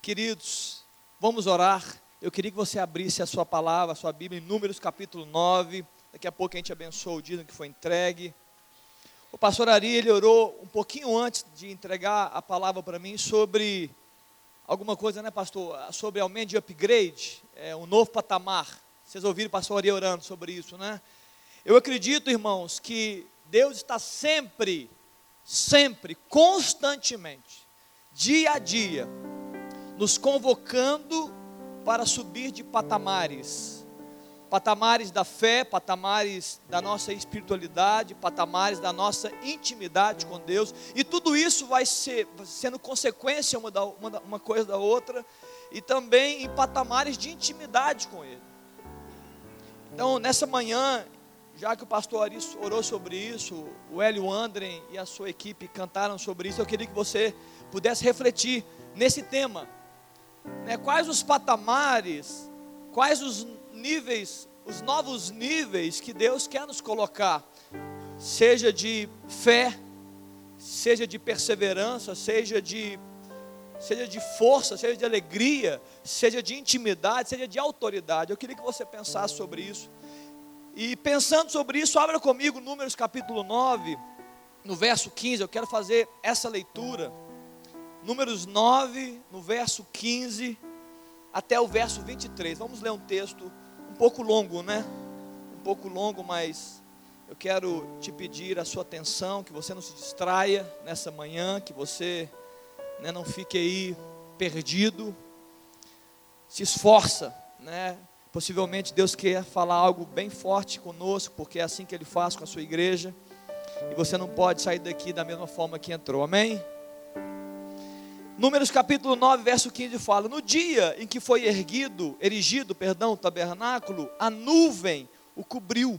Queridos, vamos orar. Eu queria que você abrisse a sua palavra, a sua Bíblia, em Números capítulo 9. Daqui a pouco a gente abençoa o dia que foi entregue. O pastor Ari, ele orou um pouquinho antes de entregar a palavra para mim sobre alguma coisa, né, pastor? Sobre aumento de upgrade, é, um novo patamar. Vocês ouviram o pastor Ari orando sobre isso, né? Eu acredito, irmãos, que Deus está sempre, sempre, constantemente, dia a dia, nos convocando para subir de patamares. Patamares da fé, patamares da nossa espiritualidade, patamares da nossa intimidade com Deus, e tudo isso vai ser sendo consequência uma, da, uma, uma coisa da outra, e também em patamares de intimidade com Ele. Então, nessa manhã, já que o pastor Aris orou sobre isso, o Hélio Andren e a sua equipe cantaram sobre isso, eu queria que você pudesse refletir nesse tema. Né? Quais os patamares, quais os níveis, os novos níveis que Deus quer nos colocar, seja de fé, seja de perseverança, seja de seja de força, seja de alegria, seja de intimidade, seja de autoridade. Eu queria que você pensasse sobre isso. E pensando sobre isso, abra comigo Números capítulo 9, no verso 15. Eu quero fazer essa leitura. Números 9, no verso 15 até o verso 23. Vamos ler um texto um pouco longo, né? Um pouco longo, mas eu quero te pedir a sua atenção, que você não se distraia nessa manhã, que você né, não fique aí perdido. Se esforça, né? Possivelmente Deus quer falar algo bem forte conosco, porque é assim que Ele faz com a sua igreja. E você não pode sair daqui da mesma forma que entrou, amém? Números capítulo 9, verso 15 fala: No dia em que foi erguido, erigido, perdão, o tabernáculo, a nuvem o cobriu,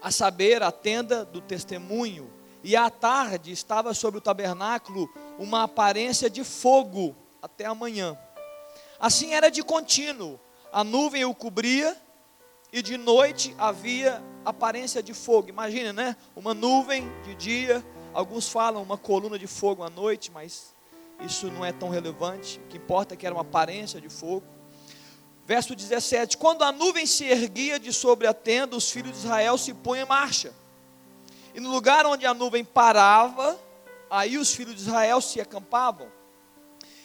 a saber, a tenda do testemunho, e à tarde estava sobre o tabernáculo uma aparência de fogo até amanhã. Assim era de contínuo a nuvem o cobria e de noite havia aparência de fogo. Imagina, né? Uma nuvem de dia, alguns falam uma coluna de fogo à noite, mas isso não é tão relevante. O que importa é que era uma aparência de fogo. Verso 17: Quando a nuvem se erguia de sobre a tenda, os filhos de Israel se punham em marcha. E no lugar onde a nuvem parava, aí os filhos de Israel se acampavam.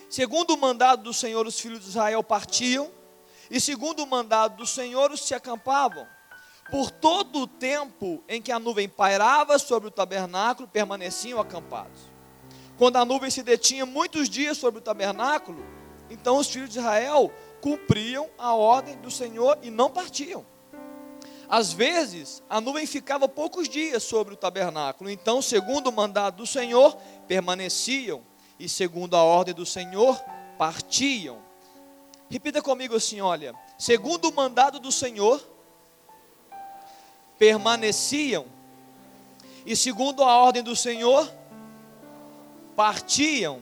Segundo o mandado do Senhor, os filhos de Israel partiam e segundo o mandado do Senhor, os se acampavam. Por todo o tempo em que a nuvem pairava sobre o tabernáculo, permaneciam acampados. Quando a nuvem se detinha muitos dias sobre o tabernáculo, então os filhos de Israel cumpriam a ordem do Senhor e não partiam. Às vezes, a nuvem ficava poucos dias sobre o tabernáculo, então, segundo o mandado do Senhor, permaneciam, e segundo a ordem do Senhor, partiam. Repita comigo assim: olha, segundo o mandado do Senhor, permaneciam, e segundo a ordem do Senhor, partiam.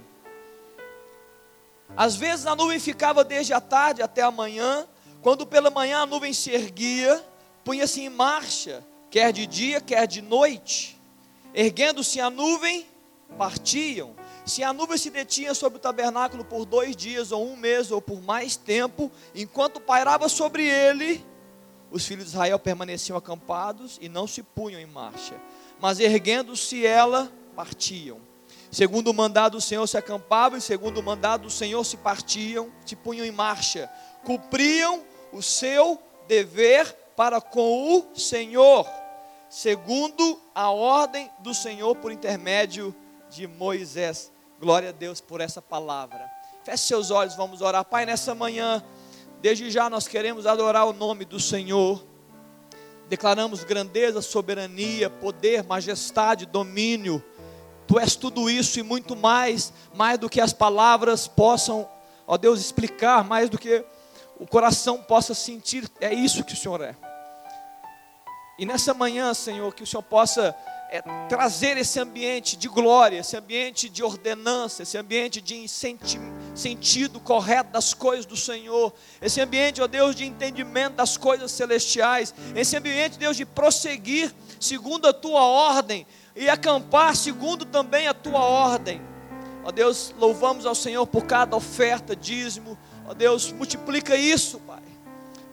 Às vezes a nuvem ficava desde a tarde até a manhã, quando pela manhã a nuvem se erguia, punha-se em marcha, quer de dia, quer de noite. Erguendo-se a nuvem, partiam. Se a nuvem se detinha sobre o tabernáculo por dois dias, ou um mês, ou por mais tempo, enquanto pairava sobre ele, os filhos de Israel permaneciam acampados e não se punham em marcha. Mas erguendo-se ela, partiam. Segundo o mandado do Senhor se acampavam, e segundo o mandado do Senhor se partiam, se punham em marcha. Cumpriam o seu dever para com o Senhor, segundo a ordem do Senhor por intermédio de Moisés. Glória a Deus por essa palavra. Feche seus olhos, vamos orar. Pai, nessa manhã, desde já nós queremos adorar o nome do Senhor. Declaramos grandeza, soberania, poder, majestade, domínio. Tu és tudo isso e muito mais, mais do que as palavras possam, ó Deus, explicar, mais do que o coração possa sentir. É isso que o Senhor é. E nessa manhã, Senhor, que o Senhor possa é, trazer esse ambiente de glória, esse ambiente de ordenança, esse ambiente de senti sentido correto das coisas do Senhor, esse ambiente, ó Deus, de entendimento das coisas celestiais, esse ambiente, Deus, de prosseguir segundo a tua ordem e acampar segundo também a tua ordem. Ó Deus, louvamos ao Senhor por cada oferta, dízimo. Ó Deus, multiplica isso, Pai.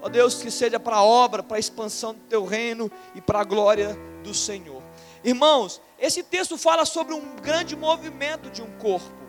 Ó Deus, que seja para a obra, para a expansão do teu reino e para a glória do Senhor. Irmãos, esse texto fala sobre um grande movimento de um corpo.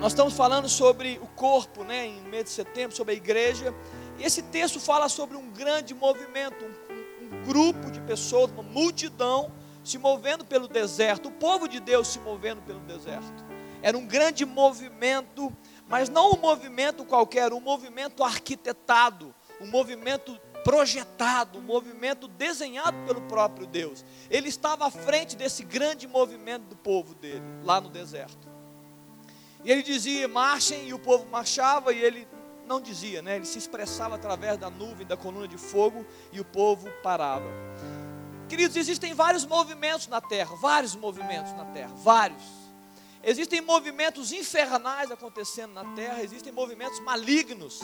Nós estamos falando sobre o corpo, né, em mês de setembro, sobre a igreja. E esse texto fala sobre um grande movimento, um, um grupo de pessoas, uma multidão se movendo pelo deserto, o povo de Deus se movendo pelo deserto. Era um grande movimento, mas não um movimento qualquer, um movimento arquitetado, um movimento projetado, um movimento desenhado pelo próprio Deus. Ele estava à frente desse grande movimento do povo dele, lá no deserto. E ele dizia: marchem, e o povo marchava, e ele não dizia, né? Ele se expressava através da nuvem, da coluna de fogo, e o povo parava. Queridos, existem vários movimentos na terra, vários movimentos na terra, vários. Existem movimentos infernais acontecendo na terra, existem movimentos malignos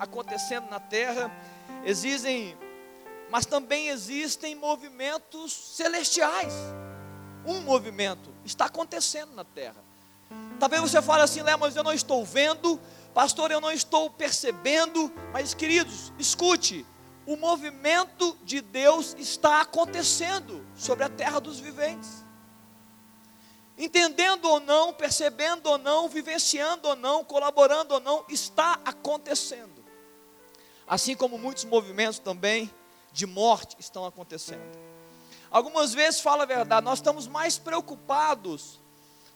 acontecendo na terra, existem, mas também existem movimentos celestiais. Um movimento está acontecendo na terra. Talvez você fale assim, Léo, mas eu não estou vendo, pastor, eu não estou percebendo. Mas, queridos, escute: o movimento de Deus está acontecendo sobre a terra dos viventes. Entendendo ou não, percebendo ou não, vivenciando ou não, colaborando ou não, está acontecendo. Assim como muitos movimentos também de morte estão acontecendo. Algumas vezes, fala a verdade, nós estamos mais preocupados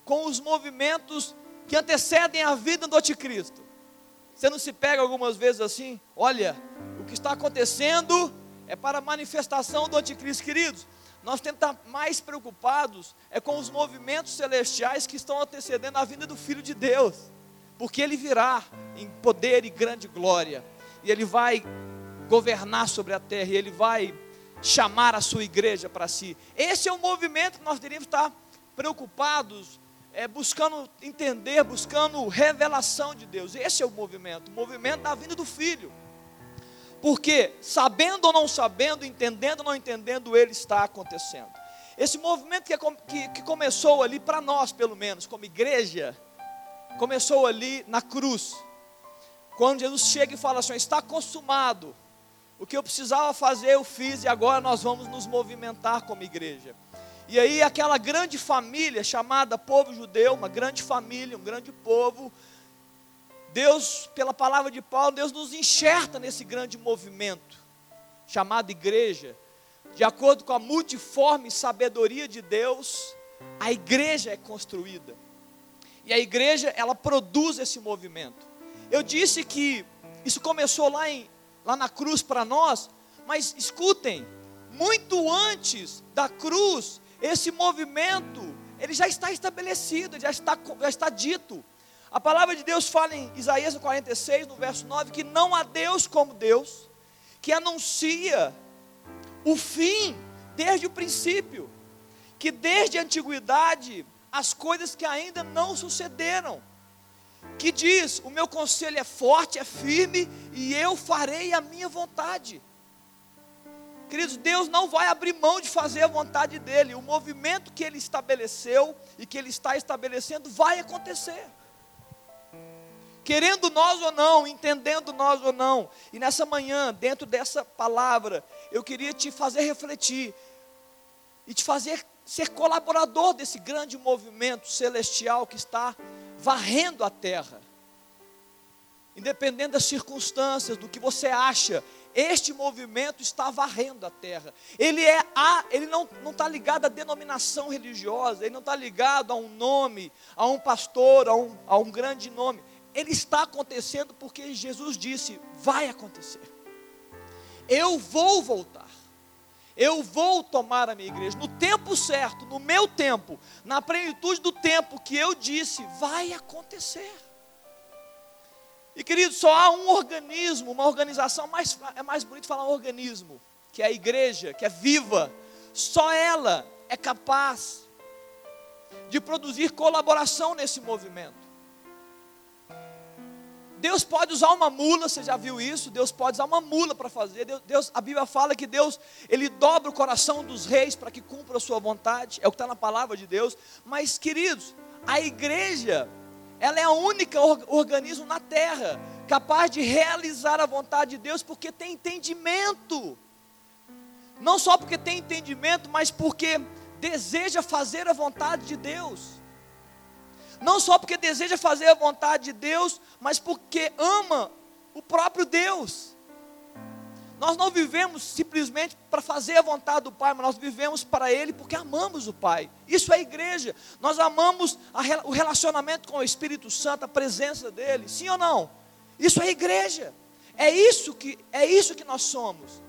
com os movimentos que antecedem a vida do anticristo. Você não se pega algumas vezes assim? Olha, que está acontecendo é para a manifestação do anticristo, queridos. Nós temos que estar mais preocupados é com os movimentos celestiais que estão antecedendo a vinda do Filho de Deus, porque ele virá em poder e grande glória, e ele vai governar sobre a terra, e ele vai chamar a sua igreja para si. Esse é o movimento que nós deveríamos estar preocupados é, buscando entender, buscando revelação de Deus. Esse é o movimento, o movimento da vinda do Filho. Porque, sabendo ou não sabendo, entendendo ou não entendendo, ele está acontecendo. Esse movimento que, que, que começou ali, para nós pelo menos, como igreja, começou ali na cruz. Quando Jesus chega e fala assim: está consumado. O que eu precisava fazer, eu fiz, e agora nós vamos nos movimentar como igreja. E aí aquela grande família chamada povo judeu, uma grande família, um grande povo, Deus, pela palavra de Paulo, Deus nos enxerta nesse grande movimento chamado igreja. De acordo com a multiforme sabedoria de Deus, a igreja é construída. E a igreja, ela produz esse movimento. Eu disse que isso começou lá, em, lá na cruz para nós, mas escutem, muito antes da cruz, esse movimento, ele já está estabelecido, já está, já está dito. A palavra de Deus fala em Isaías 46, no verso 9, que não há Deus como Deus, que anuncia o fim desde o princípio, que desde a antiguidade as coisas que ainda não sucederam, que diz: O meu conselho é forte, é firme, e eu farei a minha vontade. Queridos, Deus não vai abrir mão de fazer a vontade dEle. O movimento que Ele estabeleceu e que Ele está estabelecendo vai acontecer. Querendo nós ou não, entendendo nós ou não. E nessa manhã, dentro dessa palavra, eu queria te fazer refletir e te fazer ser colaborador desse grande movimento celestial que está varrendo a terra. Independente das circunstâncias, do que você acha, este movimento está varrendo a terra. Ele é a, ele não não está ligado à denominação religiosa, ele não está ligado a um nome, a um pastor, a um, a um grande nome. Ele está acontecendo porque Jesus disse: vai acontecer. Eu vou voltar. Eu vou tomar a minha igreja no tempo certo, no meu tempo, na plenitude do tempo que eu disse, vai acontecer. E querido, só há um organismo, uma organização, mais, é mais bonito falar um organismo, que é a igreja, que é viva. Só ela é capaz de produzir colaboração nesse movimento. Deus pode usar uma mula, você já viu isso? Deus pode usar uma mula para fazer. Deus, Deus, a Bíblia fala que Deus, Ele dobra o coração dos reis para que cumpra a sua vontade. É o que está na palavra de Deus. Mas, queridos, A igreja, ela é a única organismo na terra capaz de realizar a vontade de Deus porque tem entendimento. Não só porque tem entendimento, mas porque deseja fazer a vontade de Deus. Não só porque deseja fazer a vontade de Deus, mas porque ama o próprio Deus. Nós não vivemos simplesmente para fazer a vontade do Pai, mas nós vivemos para Ele porque amamos o Pai. Isso é igreja. Nós amamos a, o relacionamento com o Espírito Santo, a presença dele. Sim ou não? Isso é igreja. É isso que é isso que nós somos.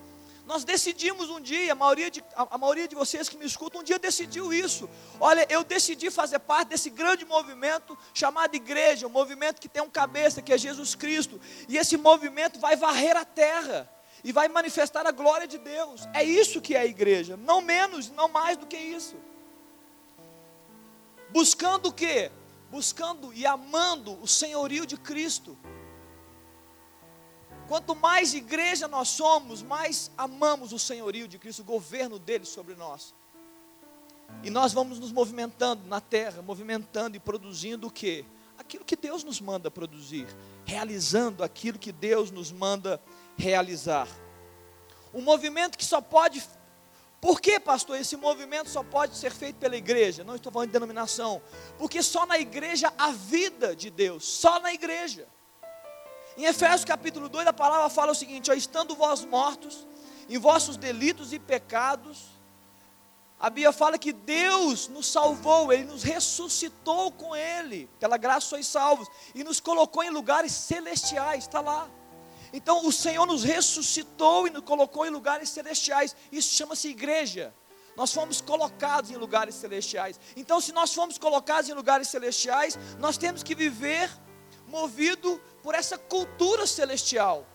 Nós decidimos um dia, a maioria, de, a, a maioria de vocês que me escutam, um dia decidiu isso. Olha, eu decidi fazer parte desse grande movimento chamado igreja, um movimento que tem um cabeça, que é Jesus Cristo. E esse movimento vai varrer a terra e vai manifestar a glória de Deus. É isso que é a igreja, não menos, não mais do que isso. Buscando o quê? Buscando e amando o senhorio de Cristo. Quanto mais igreja nós somos, mais amamos o senhorio de Cristo, o governo dele sobre nós. E nós vamos nos movimentando na terra, movimentando e produzindo o que? Aquilo que Deus nos manda produzir, realizando aquilo que Deus nos manda realizar. Um movimento que só pode. Por que, pastor, esse movimento só pode ser feito pela igreja? Não estou falando de denominação. Porque só na igreja há vida de Deus, só na igreja. Em Efésios capítulo 2, a palavra fala o seguinte: ó, estando vós mortos em vossos delitos e pecados, a Bíblia fala que Deus nos salvou, Ele nos ressuscitou com Ele, pela graça sois salvos, e nos colocou em lugares celestiais, está lá. Então o Senhor nos ressuscitou e nos colocou em lugares celestiais, isso chama-se igreja. Nós fomos colocados em lugares celestiais. Então, se nós fomos colocados em lugares celestiais, nós temos que viver movido por essa cultura celestial,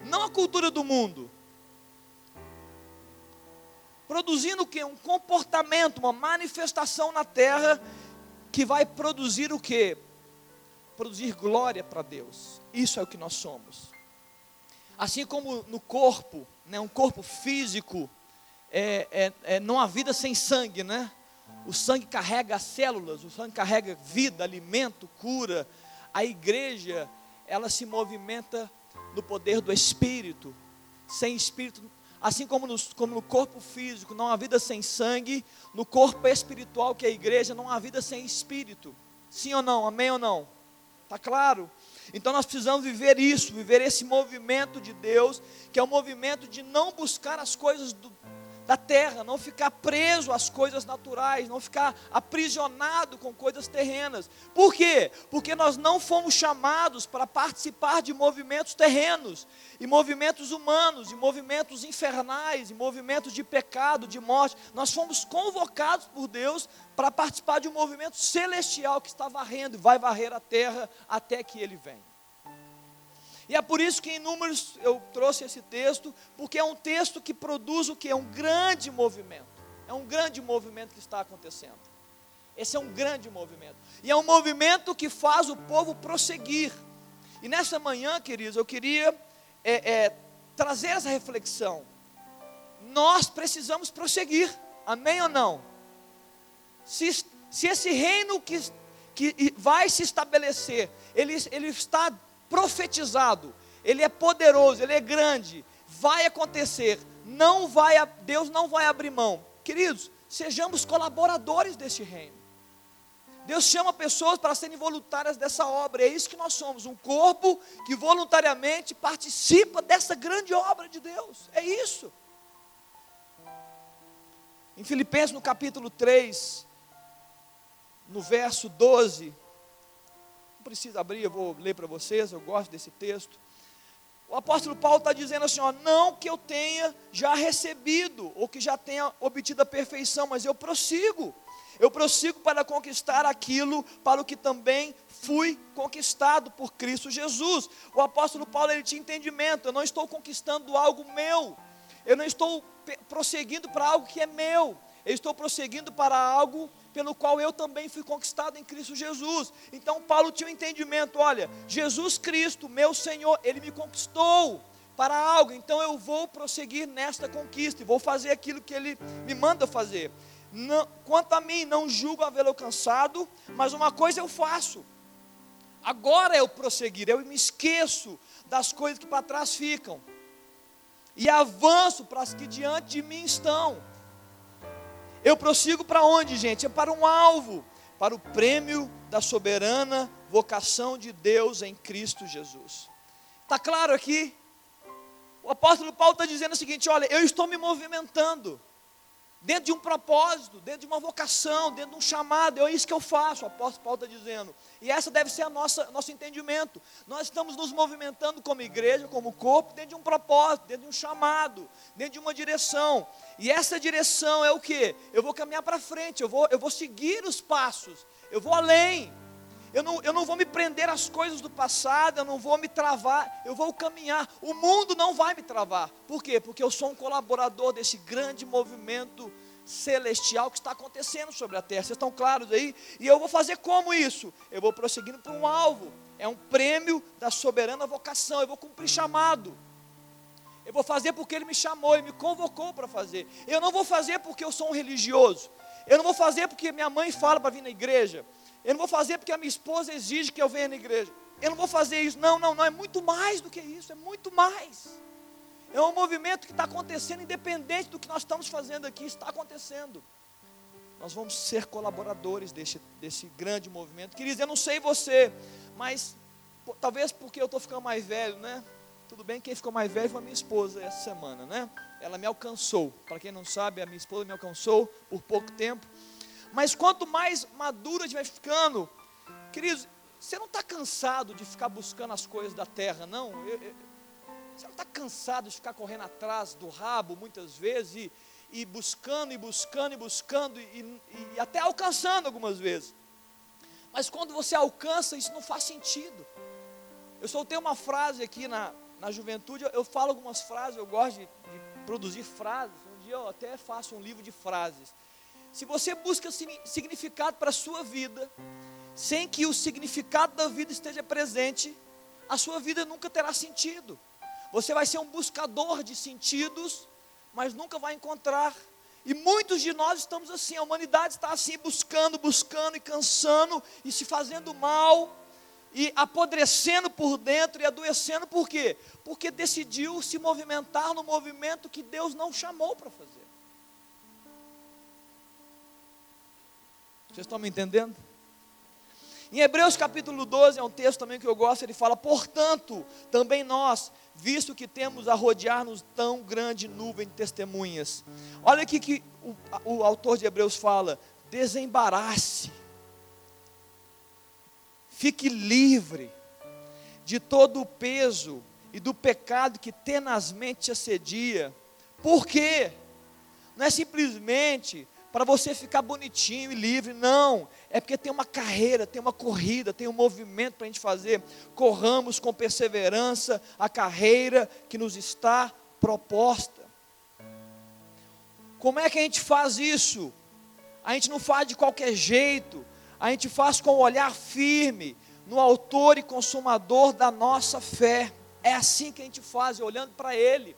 não a cultura do mundo. Produzindo o que? Um comportamento, uma manifestação na terra que vai produzir o que? Produzir glória para Deus. Isso é o que nós somos. Assim como no corpo, né, um corpo físico, é, é, é, não há vida sem sangue, né? O sangue carrega as células, o sangue carrega vida, alimento, cura. A igreja ela se movimenta no poder do Espírito. Sem Espírito, assim como no, como no corpo físico não há vida sem sangue, no corpo espiritual que é a igreja não há vida sem Espírito. Sim ou não? Amém ou não? Está claro? Então nós precisamos viver isso, viver esse movimento de Deus, que é o movimento de não buscar as coisas do, da terra, não ficar preso às coisas naturais, não ficar aprisionado com coisas terrenas. Por quê? Porque nós não fomos chamados para participar de movimentos terrenos, e movimentos humanos, e movimentos infernais, e movimentos de pecado, de morte. Nós fomos convocados por Deus para participar de um movimento celestial que está varrendo e vai varrer a terra até que ele venha. E é por isso que em Números eu trouxe esse texto, porque é um texto que produz o que? É um grande movimento. É um grande movimento que está acontecendo. Esse é um grande movimento. E é um movimento que faz o povo prosseguir. E nessa manhã, queridos, eu queria é, é, trazer essa reflexão. Nós precisamos prosseguir. Amém ou não? Se, se esse reino que, que vai se estabelecer, ele, ele está profetizado, ele é poderoso, ele é grande, vai acontecer, não vai, Deus não vai abrir mão. Queridos, sejamos colaboradores deste reino. Deus chama pessoas para serem voluntárias dessa obra, é isso que nós somos, um corpo que voluntariamente participa dessa grande obra de Deus, é isso. Em Filipenses, no capítulo 3, no verso 12, não precisa abrir, eu vou ler para vocês, eu gosto desse texto. O apóstolo Paulo está dizendo assim: ó, não que eu tenha já recebido, ou que já tenha obtido a perfeição, mas eu prossigo. Eu prossigo para conquistar aquilo para o que também fui conquistado por Cristo Jesus. O apóstolo Paulo ele tinha entendimento, eu não estou conquistando algo meu, eu não estou prosseguindo para algo que é meu, eu estou prosseguindo para algo pelo qual eu também fui conquistado em Cristo Jesus. Então Paulo tinha um entendimento: olha, Jesus Cristo, meu Senhor, ele me conquistou para algo, então eu vou prosseguir nesta conquista e vou fazer aquilo que ele me manda fazer. Não, quanto a mim, não julgo havê-lo alcançado, mas uma coisa eu faço. Agora eu prosseguir, eu me esqueço das coisas que para trás ficam e avanço para as que diante de mim estão. Eu prossigo para onde, gente? É para um alvo, para o prêmio da soberana vocação de Deus em Cristo Jesus. Está claro aqui? O apóstolo Paulo está dizendo o seguinte: olha, eu estou me movimentando dentro de um propósito, dentro de uma vocação, dentro de um chamado, é isso que eu faço, o apóstolo Paulo está dizendo. E essa deve ser a nossa nosso entendimento. Nós estamos nos movimentando como igreja, como corpo, dentro de um propósito, dentro de um chamado, dentro de uma direção. E essa direção é o que? Eu vou caminhar para frente, eu vou, eu vou seguir os passos, eu vou além. Eu não, eu não vou me prender às coisas do passado, eu não vou me travar, eu vou caminhar. O mundo não vai me travar. Por quê? Porque eu sou um colaborador desse grande movimento celestial que está acontecendo sobre a terra. Vocês estão claros aí? E eu vou fazer como isso? Eu vou prosseguindo para um alvo. É um prêmio da soberana vocação. Eu vou cumprir chamado. Eu vou fazer porque ele me chamou e me convocou para fazer. Eu não vou fazer porque eu sou um religioso. Eu não vou fazer porque minha mãe fala para vir na igreja. Eu não vou fazer porque a minha esposa exige que eu venha na igreja. Eu não vou fazer isso. Não, não, não. É muito mais do que isso. É muito mais. É um movimento que está acontecendo, independente do que nós estamos fazendo aqui, está acontecendo. Nós vamos ser colaboradores desse, desse grande movimento. Queridos, eu não sei você, mas talvez porque eu estou ficando mais velho, né? Tudo bem, quem ficou mais velho foi a minha esposa essa semana, né? Ela me alcançou. Para quem não sabe, a minha esposa me alcançou por pouco tempo. Mas quanto mais maduro a gente vai ficando, queridos, você não está cansado de ficar buscando as coisas da terra, não? Eu, eu, você não está cansado de ficar correndo atrás do rabo muitas vezes e, e buscando e buscando e buscando e, e, e até alcançando algumas vezes. Mas quando você alcança, isso não faz sentido. Eu soltei uma frase aqui na, na juventude, eu falo algumas frases, eu gosto de, de produzir frases. Um dia eu até faço um livro de frases. Se você busca significado para a sua vida, sem que o significado da vida esteja presente, a sua vida nunca terá sentido. Você vai ser um buscador de sentidos, mas nunca vai encontrar. E muitos de nós estamos assim, a humanidade está assim, buscando, buscando e cansando e se fazendo mal e apodrecendo por dentro e adoecendo, por quê? Porque decidiu se movimentar no movimento que Deus não chamou para fazer. Vocês estão me entendendo? Em Hebreus capítulo 12, é um texto também que eu gosto, ele fala: Portanto, também nós, visto que temos a rodear-nos tão grande nuvem de testemunhas. Olha aqui que o, o autor de Hebreus fala: desembarace, fique livre de todo o peso e do pecado que tenazmente te assedia. Por quê? Não é simplesmente para você ficar bonitinho e livre. Não, é porque tem uma carreira, tem uma corrida, tem um movimento para a gente fazer. Corramos com perseverança a carreira que nos está proposta. Como é que a gente faz isso? A gente não faz de qualquer jeito, a gente faz com o olhar firme no autor e consumador da nossa fé. É assim que a gente faz, olhando para Ele.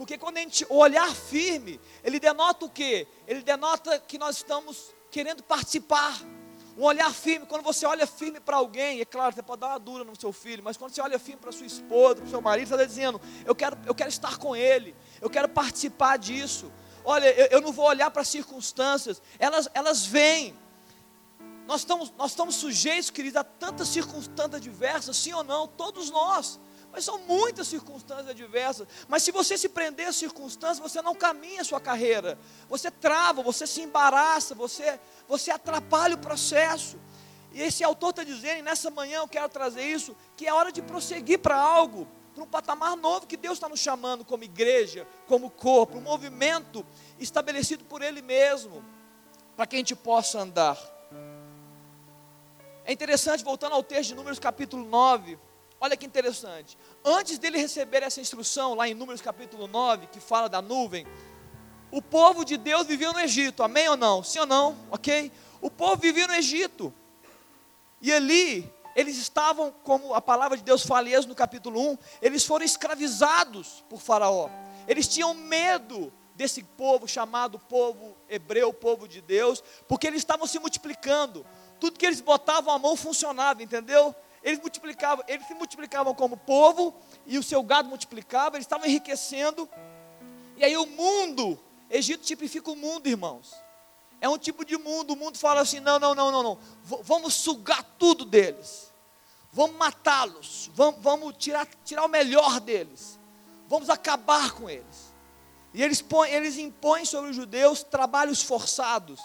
Porque quando a gente olhar firme, ele denota o quê? Ele denota que nós estamos querendo participar. Um olhar firme, quando você olha firme para alguém, é claro, você pode dar uma dura no seu filho, mas quando você olha firme para sua esposa, para o seu marido, você está dizendo: eu quero, eu quero estar com ele, eu quero participar disso. Olha, eu, eu não vou olhar para as circunstâncias, elas, elas vêm. Nós estamos, nós estamos sujeitos, queridos, a tantas circunstâncias diversas, sim ou não, todos nós. Mas são muitas circunstâncias adversas. Mas se você se prender às circunstâncias, você não caminha a sua carreira. Você trava, você se embaraça, você, você atrapalha o processo. E esse autor está dizendo, e nessa manhã eu quero trazer isso, que é hora de prosseguir para algo, para um patamar novo que Deus está nos chamando como igreja, como corpo, um movimento estabelecido por Ele mesmo, para que a gente possa andar. É interessante, voltando ao texto de Números capítulo 9, Olha que interessante. Antes dele receber essa instrução, lá em Números capítulo 9, que fala da nuvem, o povo de Deus vivia no Egito, amém ou não? Sim ou não? Ok? O povo vivia no Egito. E ali, eles estavam, como a palavra de Deus fala no capítulo 1, eles foram escravizados por Faraó. Eles tinham medo desse povo chamado povo hebreu, povo de Deus, porque eles estavam se multiplicando. Tudo que eles botavam a mão funcionava, entendeu? Eles multiplicavam, eles se multiplicavam como povo e o seu gado multiplicava, eles estavam enriquecendo. E aí o mundo, Egito tipifica o mundo, irmãos. É um tipo de mundo, o mundo fala assim: não, não, não, não, não. V vamos sugar tudo deles. Vamos matá-los. Vamos, vamos tirar, tirar o melhor deles. Vamos acabar com eles. E eles, põem, eles impõem sobre os judeus trabalhos forçados.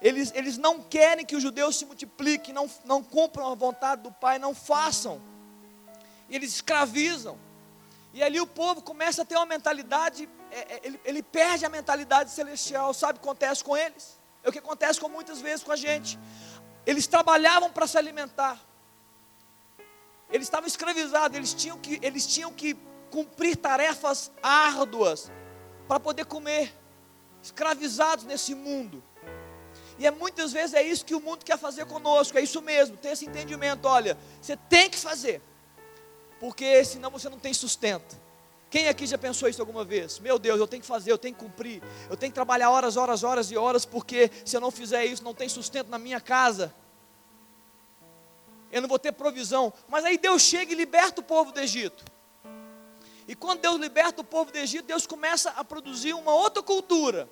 Eles, eles não querem que os judeus se multipliquem, não, não cumpram a vontade do Pai, não façam. E eles escravizam. E ali o povo começa a ter uma mentalidade, é, é, ele, ele perde a mentalidade celestial. Sabe o que acontece com eles? É o que acontece com muitas vezes com a gente. Eles trabalhavam para se alimentar. Eles estavam escravizados, eles tinham que, eles tinham que cumprir tarefas árduas para poder comer. Escravizados nesse mundo. E é muitas vezes é isso que o mundo quer fazer conosco, é isso mesmo, ter esse entendimento, olha, você tem que fazer, porque senão você não tem sustento. Quem aqui já pensou isso alguma vez? Meu Deus, eu tenho que fazer, eu tenho que cumprir, eu tenho que trabalhar horas, horas, horas e horas, porque se eu não fizer isso, não tem sustento na minha casa. Eu não vou ter provisão. Mas aí Deus chega e liberta o povo do Egito. E quando Deus liberta o povo do Egito, Deus começa a produzir uma outra cultura.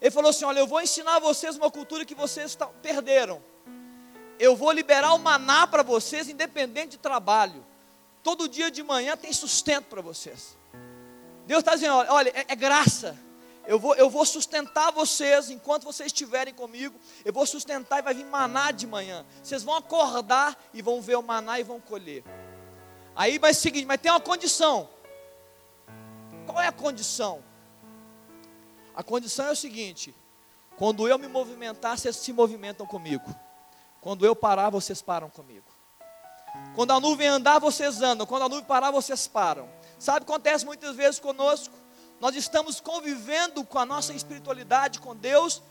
Ele falou assim: Olha, eu vou ensinar a vocês uma cultura que vocês perderam. Eu vou liberar o maná para vocês, independente de trabalho. Todo dia de manhã tem sustento para vocês. Deus está dizendo: olha, é, é, graça. Eu vou, eu vou sustentar vocês enquanto vocês estiverem comigo. Eu vou sustentar e vai vir maná de manhã. Vocês vão acordar e vão ver o maná e vão colher. Aí, o seguinte, mas tem uma condição. Qual é a condição? A condição é o seguinte: quando eu me movimentar, vocês se movimentam comigo. Quando eu parar, vocês param comigo. Quando a nuvem andar, vocês andam. Quando a nuvem parar, vocês param. Sabe o que acontece muitas vezes conosco? Nós estamos convivendo com a nossa espiritualidade, com Deus,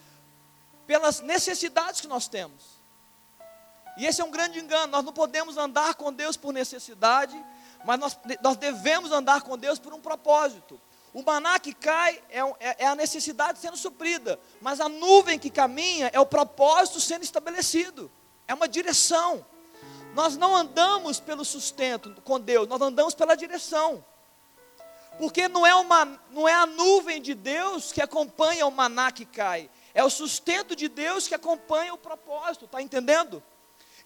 pelas necessidades que nós temos. E esse é um grande engano. Nós não podemos andar com Deus por necessidade, mas nós, nós devemos andar com Deus por um propósito. O maná que cai é, é, é, a necessidade sendo suprida, mas a nuvem que caminha é o propósito sendo estabelecido, é uma direção. Nós não andamos pelo sustento com Deus, nós andamos pela direção. Porque não é, uma, não é a nuvem de Deus que acompanha o maná que cai, é o sustento de Deus que acompanha o propósito, está entendendo?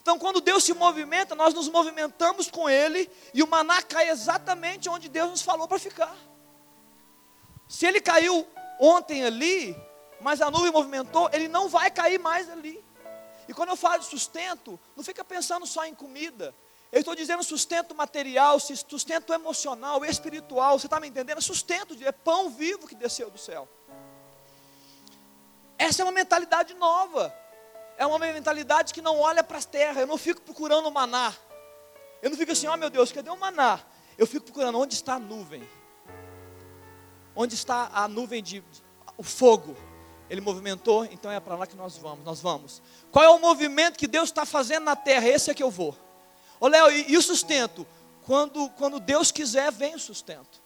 Então, quando Deus se movimenta, nós nos movimentamos com Ele, e o maná cai exatamente onde Deus nos falou para ficar. Se ele caiu ontem ali, mas a nuvem movimentou, ele não vai cair mais ali. E quando eu falo de sustento, não fica pensando só em comida. Eu estou dizendo sustento material, sustento emocional, espiritual. Você está me entendendo? É sustento, é pão vivo que desceu do céu. Essa é uma mentalidade nova. É uma mentalidade que não olha para as terras. Eu não fico procurando o maná. Eu não fico assim, ó oh, meu Deus, cadê o maná? Eu fico procurando onde está a nuvem. Onde está a nuvem de, de o fogo? Ele movimentou, então é para lá que nós vamos. Nós vamos. Qual é o movimento que Deus está fazendo na terra? Esse é que eu vou. Ô Léo, e, e, o sustento? Quando, quando Deus quiser, vem o sustento.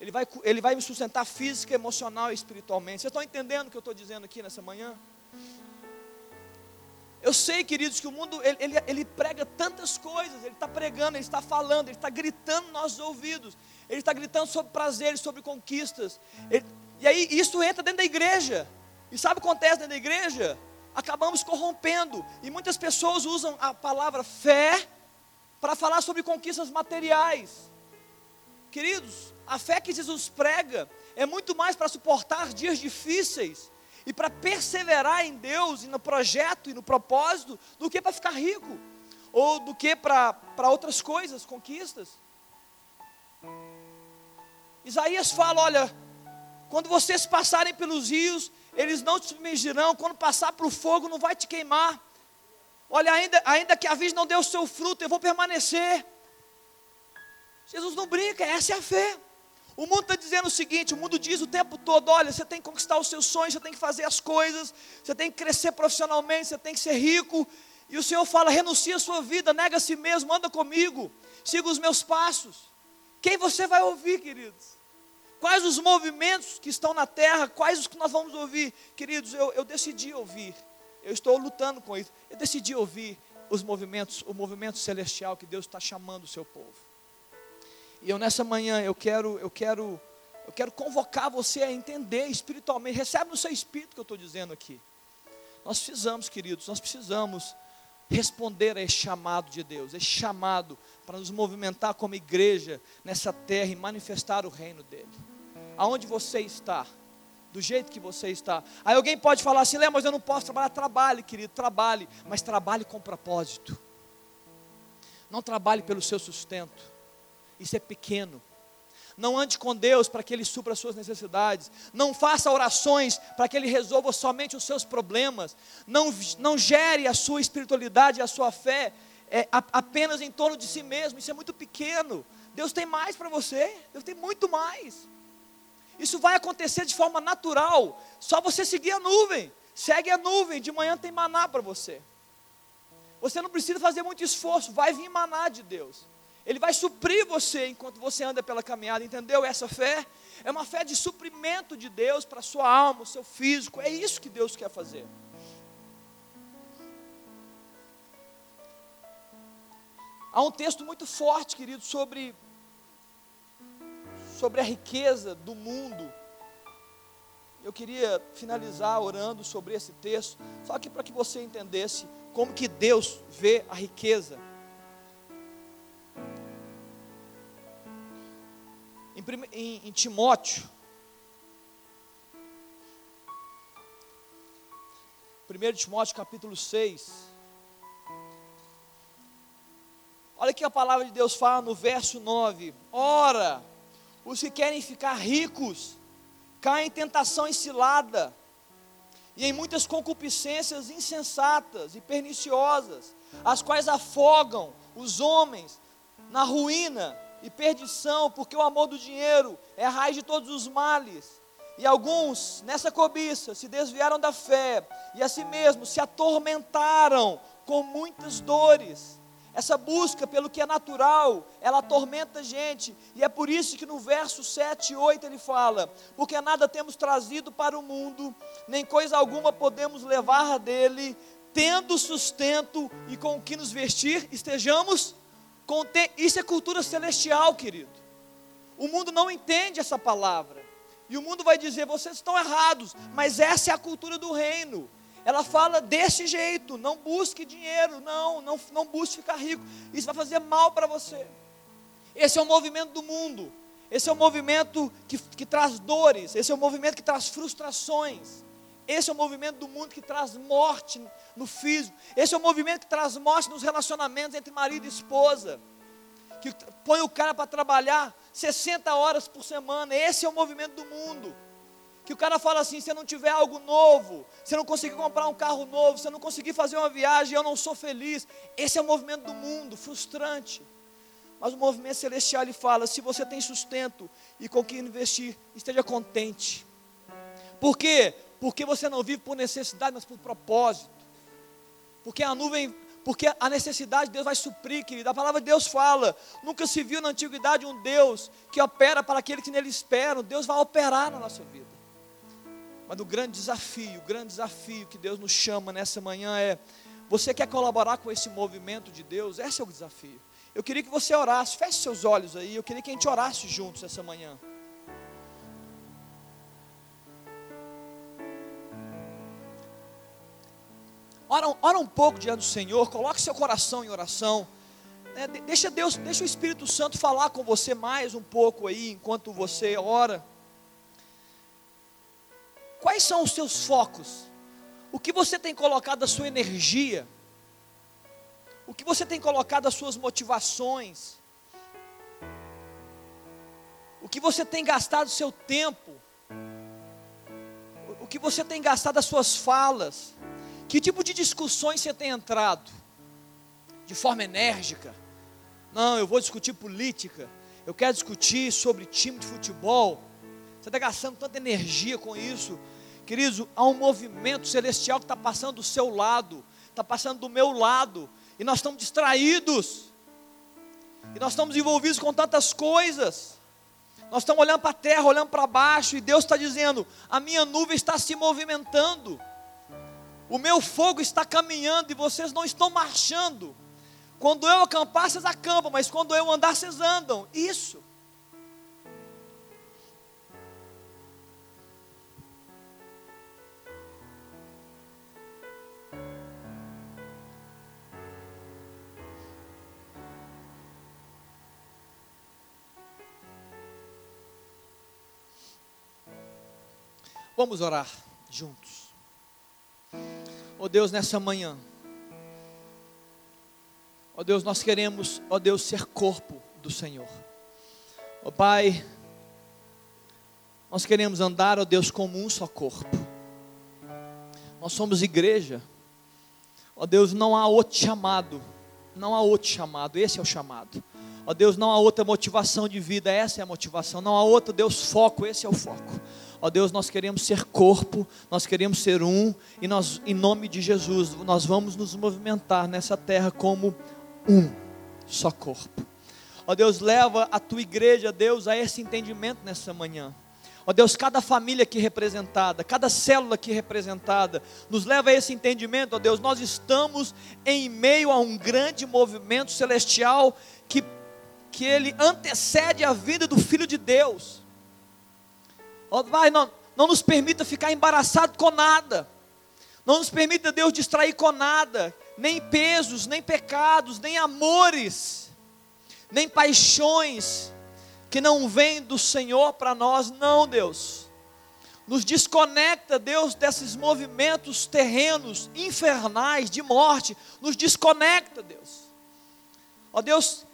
Ele vai, ele vai me sustentar física, emocional e espiritualmente. Vocês estão entendendo o que eu estou dizendo aqui nessa manhã? Eu sei, queridos, que o mundo ele, ele, ele prega tantas coisas, ele está pregando, ele está falando, ele está gritando nos nossos ouvidos, ele está gritando sobre prazeres, sobre conquistas. Ele, e aí isso entra dentro da igreja. E sabe o que acontece dentro da igreja? Acabamos corrompendo. E muitas pessoas usam a palavra fé para falar sobre conquistas materiais. Queridos, a fé que Jesus prega é muito mais para suportar dias difíceis e para perseverar em Deus e no projeto e no propósito, do que para ficar rico, ou do que para outras coisas, conquistas. Isaías fala: olha, quando vocês passarem pelos rios, eles não te submergirão, quando passar para o fogo, não vai te queimar. Olha, ainda, ainda que a vide não dê o seu fruto, eu vou permanecer. Jesus não brinca, essa é a fé. O mundo está dizendo o seguinte: o mundo diz o tempo todo: olha, você tem que conquistar os seus sonhos, você tem que fazer as coisas, você tem que crescer profissionalmente, você tem que ser rico. E o Senhor fala: renuncia a sua vida, nega a si mesmo, anda comigo, siga os meus passos. Quem você vai ouvir, queridos? Quais os movimentos que estão na terra? Quais os que nós vamos ouvir? Queridos, eu, eu decidi ouvir. Eu estou lutando com isso. Eu decidi ouvir os movimentos, o movimento celestial que Deus está chamando o seu povo. E eu nessa manhã eu quero, eu quero, eu quero convocar você a entender espiritualmente. Recebe no seu espírito que eu estou dizendo aqui. Nós precisamos, queridos, nós precisamos responder a esse chamado de Deus, esse chamado para nos movimentar como igreja nessa terra e manifestar o reino dele. Aonde você está? Do jeito que você está. Aí alguém pode falar assim, Lê, mas eu não posso trabalhar. Trabalhe, querido, trabalhe, mas trabalhe com propósito. Não trabalhe pelo seu sustento. Isso é pequeno. Não ande com Deus para que Ele supra as suas necessidades. Não faça orações para que Ele resolva somente os seus problemas. Não, não gere a sua espiritualidade e a sua fé é, apenas em torno de si mesmo. Isso é muito pequeno. Deus tem mais para você. Deus tem muito mais. Isso vai acontecer de forma natural. Só você seguir a nuvem. Segue a nuvem. De manhã tem maná para você. Você não precisa fazer muito esforço. Vai vir maná de Deus. Ele vai suprir você enquanto você anda pela caminhada, entendeu? Essa fé é uma fé de suprimento de Deus para sua alma, o seu físico. É isso que Deus quer fazer. Há um texto muito forte, querido, sobre sobre a riqueza do mundo. Eu queria finalizar orando sobre esse texto, só que para que você entendesse como que Deus vê a riqueza. Em, em, Timóteo, 1 Timóteo capítulo 6. Olha que a palavra de Deus fala no verso 9: Ora, os que querem ficar ricos caem em tentação encilada e em muitas concupiscências insensatas e perniciosas, as quais afogam os homens na ruína e perdição, porque o amor do dinheiro é a raiz de todos os males. E alguns, nessa cobiça, se desviaram da fé e a si mesmos se atormentaram com muitas dores. Essa busca pelo que é natural, ela atormenta a gente, e é por isso que no verso 7 e 8 ele fala: Porque nada temos trazido para o mundo, nem coisa alguma podemos levar dele, tendo sustento e com o que nos vestir, estejamos isso é cultura celestial, querido. O mundo não entende essa palavra. E o mundo vai dizer: vocês estão errados, mas essa é a cultura do reino. Ela fala desse jeito: não busque dinheiro, não, não, não busque ficar rico. Isso vai fazer mal para você. Esse é o movimento do mundo. Esse é o movimento que, que traz dores. Esse é o movimento que traz frustrações. Esse é o movimento do mundo que traz morte no físico. Esse é o movimento que traz morte nos relacionamentos entre marido e esposa. Que põe o cara para trabalhar 60 horas por semana. Esse é o movimento do mundo. Que o cara fala assim: se eu não tiver algo novo, se eu não conseguir comprar um carro novo, se eu não conseguir fazer uma viagem, eu não sou feliz. Esse é o movimento do mundo, frustrante. Mas o movimento celestial ele fala: se você tem sustento e com que investir, esteja contente. Por quê? Porque você não vive por necessidade, mas por propósito. Porque a nuvem, porque a necessidade Deus vai suprir, querido. A palavra de Deus fala: nunca se viu na antiguidade um Deus que opera para aquele que nele espera. Deus vai operar na nossa vida. Mas o grande desafio, o grande desafio que Deus nos chama nessa manhã é: você quer colaborar com esse movimento de Deus? Esse é o desafio. Eu queria que você orasse, feche seus olhos aí. Eu queria que a gente orasse juntos essa manhã. Ora, ora um pouco diante do Senhor, coloque seu coração em oração. Né? Deixa Deus, deixa o Espírito Santo falar com você mais um pouco aí, enquanto você ora. Quais são os seus focos? O que você tem colocado a sua energia? O que você tem colocado as suas motivações? O que você tem gastado seu tempo? O que você tem gastado as suas falas? Que tipo de discussões você tem entrado? De forma enérgica? Não, eu vou discutir política. Eu quero discutir sobre time de futebol. Você está gastando tanta energia com isso. Queridos, há um movimento celestial que está passando do seu lado, está passando do meu lado, e nós estamos distraídos, e nós estamos envolvidos com tantas coisas. Nós estamos olhando para a terra, olhando para baixo, e Deus está dizendo: a minha nuvem está se movimentando, o meu fogo está caminhando e vocês não estão marchando. Quando eu acampar, vocês acampam, mas quando eu andar, vocês andam. Isso. Vamos orar juntos. Oh Deus, nessa manhã. Ó oh Deus, nós queremos, ó oh Deus, ser corpo do Senhor. Ó Pai, nós queremos andar, ó Deus, como um só corpo. Nós somos igreja. Ó Deus, não há outro chamado. Não há outro chamado, esse é o chamado. Ó Deus, não há outra motivação de vida, essa é a motivação. Não há outro, Deus, foco, esse é o foco. Ó Deus, nós queremos ser corpo, nós queremos ser um, e nós, em nome de Jesus, nós vamos nos movimentar nessa terra como um só corpo. Ó Deus, leva a tua igreja, Deus, a esse entendimento nessa manhã. Ó Deus, cada família aqui representada, cada célula aqui representada, nos leva a esse entendimento, ó Deus, nós estamos em meio a um grande movimento celestial que, que ele antecede a vida do Filho de Deus. Ó, vai, não, não nos permita ficar embaraçado com nada. Não nos permita, Deus, distrair com nada, nem pesos, nem pecados, nem amores, nem paixões que não vêm do Senhor para nós, não, Deus. Nos desconecta, Deus, desses movimentos terrenos, infernais, de morte, nos desconecta, Deus. Ó Deus,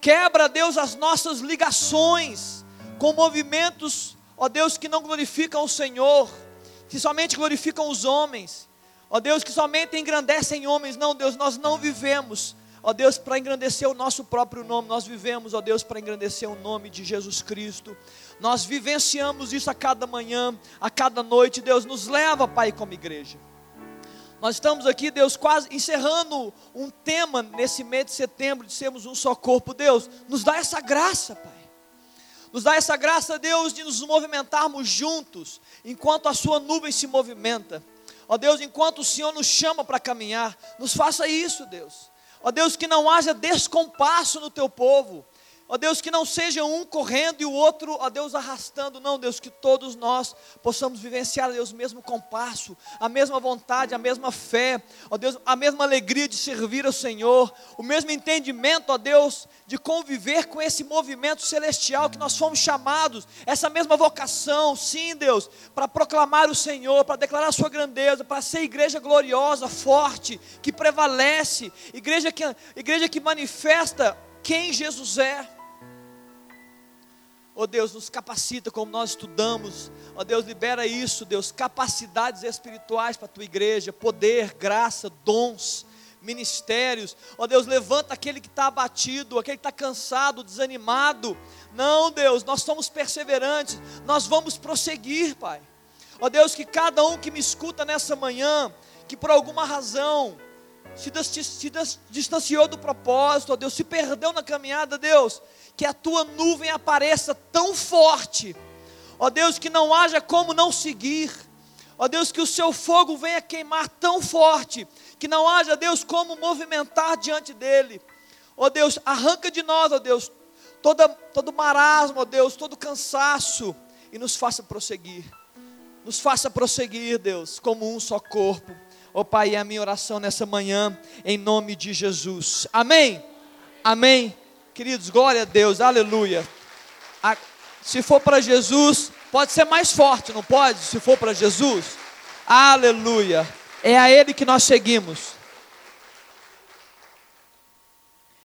quebra, Deus, as nossas ligações com movimentos ó Deus, que não glorificam o Senhor, que somente glorificam os homens, ó Deus, que somente engrandecem homens, não, Deus, nós não vivemos, ó Deus, para engrandecer o nosso próprio nome, nós vivemos, ó Deus, para engrandecer o nome de Jesus Cristo, nós vivenciamos isso a cada manhã, a cada noite, Deus, nos leva, Pai, como igreja. Nós estamos aqui, Deus, quase encerrando um tema nesse mês de setembro de sermos um só corpo. Deus, nos dá essa graça, Pai. Nos dá essa graça, Deus, de nos movimentarmos juntos, enquanto a sua nuvem se movimenta. Ó Deus, enquanto o Senhor nos chama para caminhar, nos faça isso, Deus. Ó Deus, que não haja descompasso no teu povo, Ó Deus, que não seja um correndo e o outro, ó Deus, arrastando. Não, Deus, que todos nós possamos vivenciar, Deus, o mesmo compasso, a mesma vontade, a mesma fé, ó Deus, a mesma alegria de servir ao Senhor, o mesmo entendimento, ó Deus, de conviver com esse movimento celestial que nós fomos chamados, essa mesma vocação, sim, Deus, para proclamar o Senhor, para declarar a sua grandeza, para ser igreja gloriosa, forte, que prevalece, igreja que, igreja que manifesta quem Jesus é. Ó oh Deus, nos capacita como nós estudamos. Ó oh Deus, libera isso, Deus, capacidades espirituais para a tua igreja, poder, graça, dons, ministérios. Ó oh Deus, levanta aquele que está abatido, aquele que está cansado, desanimado. Não, Deus, nós somos perseverantes, nós vamos prosseguir, Pai. Ó Deus, que cada um que me escuta nessa manhã, que por alguma razão se, distanciou do propósito, ó Deus, se perdeu na caminhada, Deus que a tua nuvem apareça tão forte, ó Deus, que não haja como não seguir, ó Deus, que o seu fogo venha queimar tão forte, que não haja, Deus, como movimentar diante dele, ó Deus, arranca de nós, ó Deus, toda, todo marasmo, ó Deus, todo cansaço, e nos faça prosseguir, nos faça prosseguir, Deus, como um só corpo, ó Pai, é a minha oração nessa manhã, em nome de Jesus, amém, amém. Queridos, glória a Deus, aleluia. A, se for para Jesus, pode ser mais forte, não pode? Se for para Jesus, aleluia. É a Ele que nós seguimos.